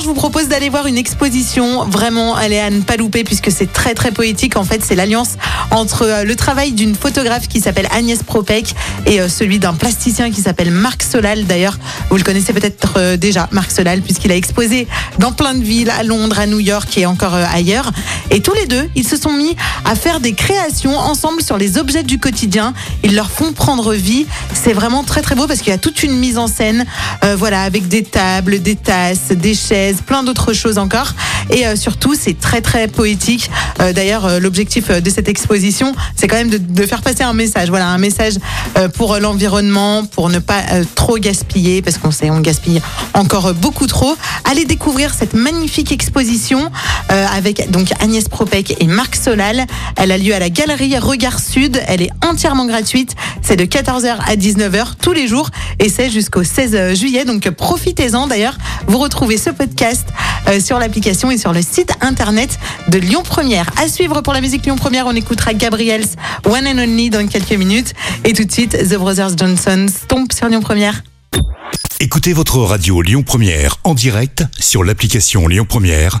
je vous propose d'aller voir une exposition. Vraiment, elle à ne pas louper puisque c'est très très poétique. En fait, c'est l'alliance entre euh, le travail d'une photographe qui s'appelle Agnès Propek et euh, celui d'un plasticien qui s'appelle Marc Solal. D'ailleurs, vous le connaissez peut-être euh, déjà, Marc Solal, puisqu'il a exposé dans plein de villes, à Londres, à New York et encore ailleurs. Et tous les deux, ils se sont mis à faire des créations ensemble sur les objets du quotidien. Ils leur font prendre vie. C'est vraiment très très beau parce qu'il y a toute une mise en scène, voilà, avec des tables, des tasses, des chaises, plein d'autres choses encore. Et euh, surtout, c'est très très poétique. Euh, D'ailleurs, euh, l'objectif de cette exposition, c'est quand même de, de faire passer un message. Voilà, un message pour l'environnement, pour ne pas trop gaspiller, parce qu'on sait on gaspille encore beaucoup trop. Allez découvrir cette magnifique exposition avec donc Agnès Propek et Marc Solal. Elle a lieu à la Galerie Regard Sud. Elle est entièrement gratuite. C'est de 14h à 19h tous les jours et c'est jusqu'au 16 juillet. Donc profitez-en. D'ailleurs, vous retrouvez ce podcast euh, sur l'application et sur le site internet de Lyon Première. À suivre pour la musique Lyon Première, on écoutera Gabriel's One and Only dans quelques minutes. Et tout de suite, The Brothers Johnson tombe sur Lyon Première. Écoutez votre radio Lyon Première en direct sur l'application Lyon Première,